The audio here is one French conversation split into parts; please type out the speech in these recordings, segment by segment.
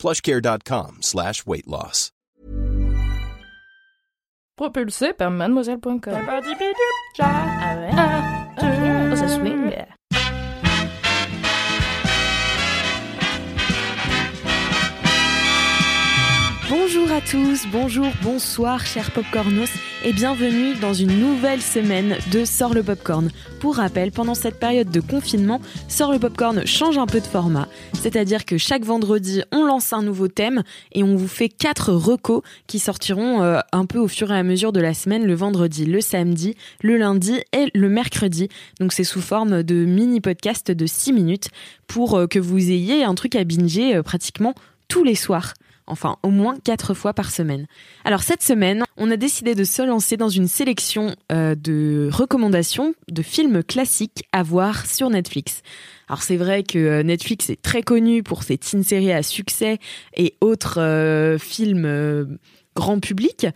plushcare.com slash weight loss. Propulsé par mademoiselle.com. Bonjour à tous, bonjour, bonsoir chers popcornos et bienvenue dans une nouvelle semaine de Sort le Popcorn. Pour rappel, pendant cette période de confinement, Sort le Popcorn change un peu de format, c'est-à-dire que chaque vendredi on lance un nouveau thème et on vous fait quatre recos qui sortiront euh, un peu au fur et à mesure de la semaine, le vendredi, le samedi, le lundi et le mercredi. Donc c'est sous forme de mini-podcast de 6 minutes pour euh, que vous ayez un truc à binger euh, pratiquement tous les soirs enfin au moins quatre fois par semaine. Alors cette semaine, on a décidé de se lancer dans une sélection euh, de recommandations de films classiques à voir sur Netflix. Alors c'est vrai que euh, Netflix est très connu pour ses teen séries à succès et autres euh, films grand public,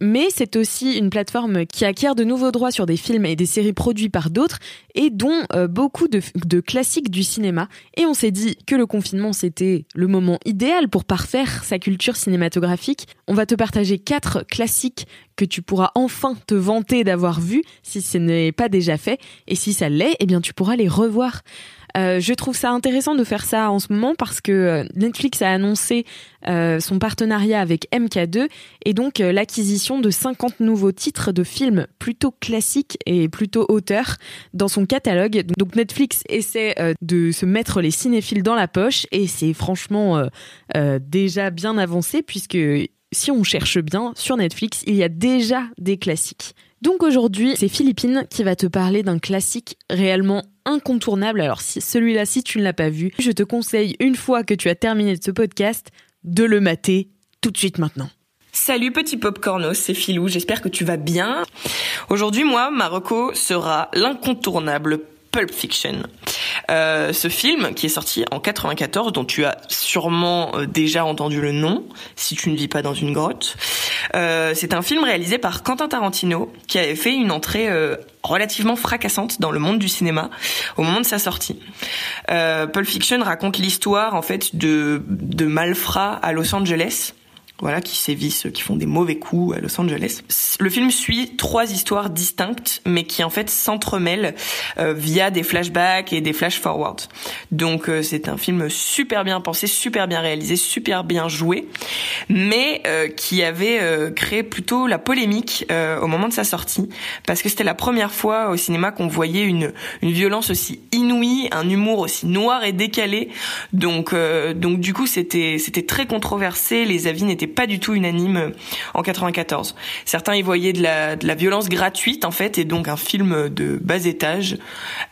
mais c'est aussi une plateforme qui acquiert de nouveaux droits sur des films et des séries produits par d'autres et dont euh, beaucoup de, classiques du cinéma. Et on s'est dit que le confinement c'était le moment idéal pour parfaire sa culture cinématographique. On va te partager quatre classiques que tu pourras enfin te vanter d'avoir vus si ce n'est pas déjà fait. Et si ça l'est, eh bien tu pourras les revoir. Euh, je trouve ça intéressant de faire ça en ce moment parce que euh, Netflix a annoncé euh, son partenariat avec MK2 et donc l'acquisition de 50 nouveaux titres de films plutôt classiques et plutôt auteurs dans son catalogue. Donc Netflix essaie de se mettre les cinéphiles dans la poche et c'est franchement déjà bien avancé puisque si on cherche bien sur Netflix, il y a déjà des classiques. Donc aujourd'hui, c'est Philippine qui va te parler d'un classique réellement incontournable. Alors si celui-là, si tu ne l'as pas vu, je te conseille une fois que tu as terminé ce podcast de le mater tout de suite maintenant. Salut petit popcornos, c'est Philou, j'espère que tu vas bien. Aujourd'hui, moi, ma reco sera l'incontournable Pulp Fiction. Euh, ce film qui est sorti en 94, dont tu as sûrement euh, déjà entendu le nom, si tu ne vis pas dans une grotte. Euh, c'est un film réalisé par Quentin Tarantino, qui avait fait une entrée relativement fracassante dans le monde du cinéma au moment de sa sortie. Pulp Fiction raconte l'histoire en fait de, de malfrats à Los Angeles voilà, qui sévissent, qui font des mauvais coups à Los Angeles. Le film suit trois histoires distinctes, mais qui en fait s'entremêlent euh, via des flashbacks et des flash forwards. Donc euh, c'est un film super bien pensé, super bien réalisé, super bien joué, mais euh, qui avait créé plutôt la polémique au moment de sa sortie, parce que c'était la première fois au cinéma qu'on voyait une, une violence aussi inouïe, un humour aussi noir et décalé. Donc donc du coup c'était c'était très controversé, les avis n'étaient pas du tout unanime en 94. Certains y voyaient de la, violence gratuite en fait et donc un film de bas étage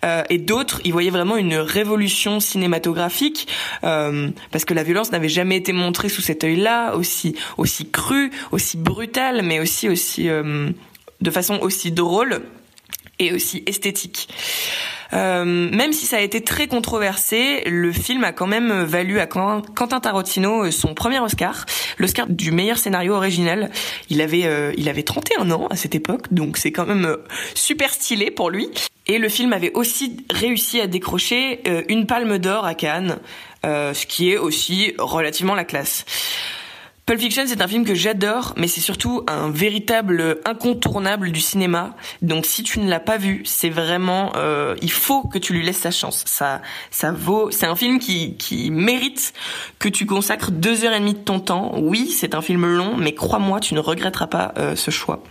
euh, et d'autres y voyaient vraiment une révolution cinématographique euh, parce que la violence n'avait jamais été montrée sous cet œil-là aussi aussi cru, aussi brutal mais aussi aussi euh, de façon aussi drôle et aussi esthétique. Euh, même si ça a été très controversé, le film a quand même valu à Quentin Tarantino son premier Oscar, l'Oscar du meilleur scénario original. Il avait euh, il avait 31 ans à cette époque, donc c'est quand même euh, super stylé pour lui. Et le film avait aussi réussi à décrocher une palme d'or à Cannes, ce qui est aussi relativement la classe. Pulp Fiction, c'est un film que j'adore, mais c'est surtout un véritable incontournable du cinéma. Donc, si tu ne l'as pas vu, c'est vraiment, euh, il faut que tu lui laisses sa chance. Ça, ça vaut. C'est un film qui qui mérite que tu consacres deux heures et demie de ton temps. Oui, c'est un film long, mais crois-moi, tu ne regretteras pas euh, ce choix.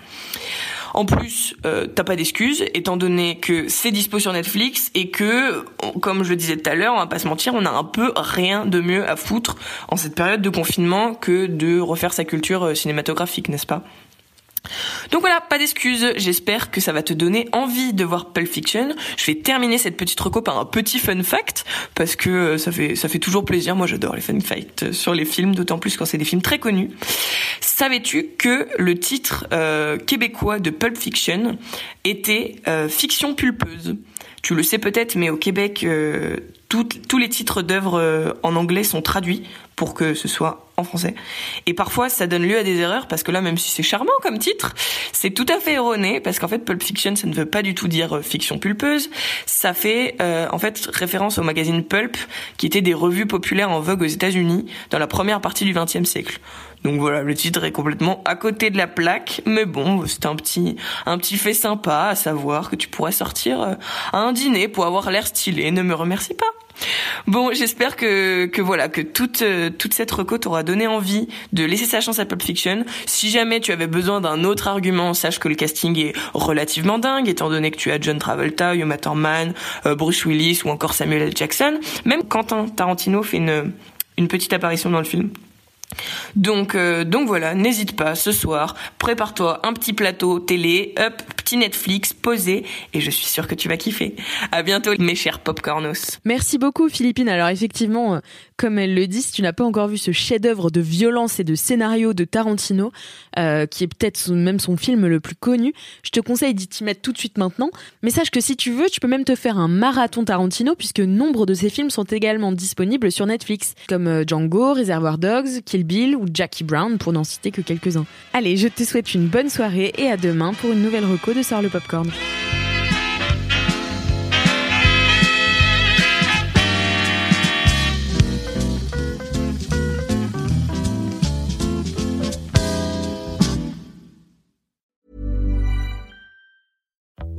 En plus, euh, t'as pas d'excuses, étant donné que c'est dispo sur Netflix et que, comme je le disais tout à l'heure, on va pas se mentir, on a un peu rien de mieux à foutre en cette période de confinement que de refaire sa culture euh, cinématographique, n'est-ce pas? Donc voilà, pas d'excuses. J'espère que ça va te donner envie de voir Pulp Fiction. Je vais terminer cette petite reco par un petit fun fact parce que euh, ça fait toujours plaisir. Moi, j'adore les fun facts sur les films, d'autant plus quand c'est des films très connus Savais-tu que le titre euh, québécois de Pulp Fiction était euh, fiction pulpeuse? Tu le sais peut-être, mais au Québec, euh, tous les titres d'œuvres en anglais sont traduits pour que ce soit en français. Et parfois, ça donne lieu à des erreurs parce que là, même si c'est charmant comme titre, c'est tout à fait erroné parce qu'en fait, Pulp Fiction, ça ne veut pas du tout dire fiction pulpeuse. Ça fait en fait référence au magazine Pulp, qui était des revues populaires en vogue aux États-Unis dans la première partie du XXe siècle. Donc voilà, le titre est complètement à côté de la plaque, mais bon, c'est un petit, un petit fait sympa à savoir que tu pourrais sortir euh, à un dîner pour avoir l'air stylé. Ne me remercie pas. Bon, j'espère que, que voilà, que toute, euh, toute cette reco t'aura donné envie de laisser sa chance à Pulp Fiction. Si jamais tu avais besoin d'un autre argument, sache que le casting est relativement dingue, étant donné que tu as John Travolta, Uma Thurman, euh, Bruce Willis ou encore Samuel L. Jackson. Même Quentin Tarantino fait une, petite apparition dans le film. Donc, euh, donc voilà, n'hésite pas, ce soir, prépare-toi un petit plateau télé, hop, petit Netflix, posé, et je suis sûre que tu vas kiffer. À bientôt, mes chers popcornos. Merci beaucoup, Philippine. Alors effectivement, euh, comme elle le dit, si tu n'as pas encore vu ce chef-d'œuvre de violence et de scénario de Tarantino, euh, qui est peut-être même son film le plus connu, je te conseille d'y mettre tout de suite maintenant. Mais sache que si tu veux, tu peux même te faire un marathon Tarantino, puisque nombre de ses films sont également disponibles sur Netflix, comme Django, Reservoir Dogs, Kill Bill ou Jackie Brown pour n'en citer que quelques-uns. Allez, je te souhaite une bonne soirée et à demain pour une nouvelle reco de Sort le Popcorn.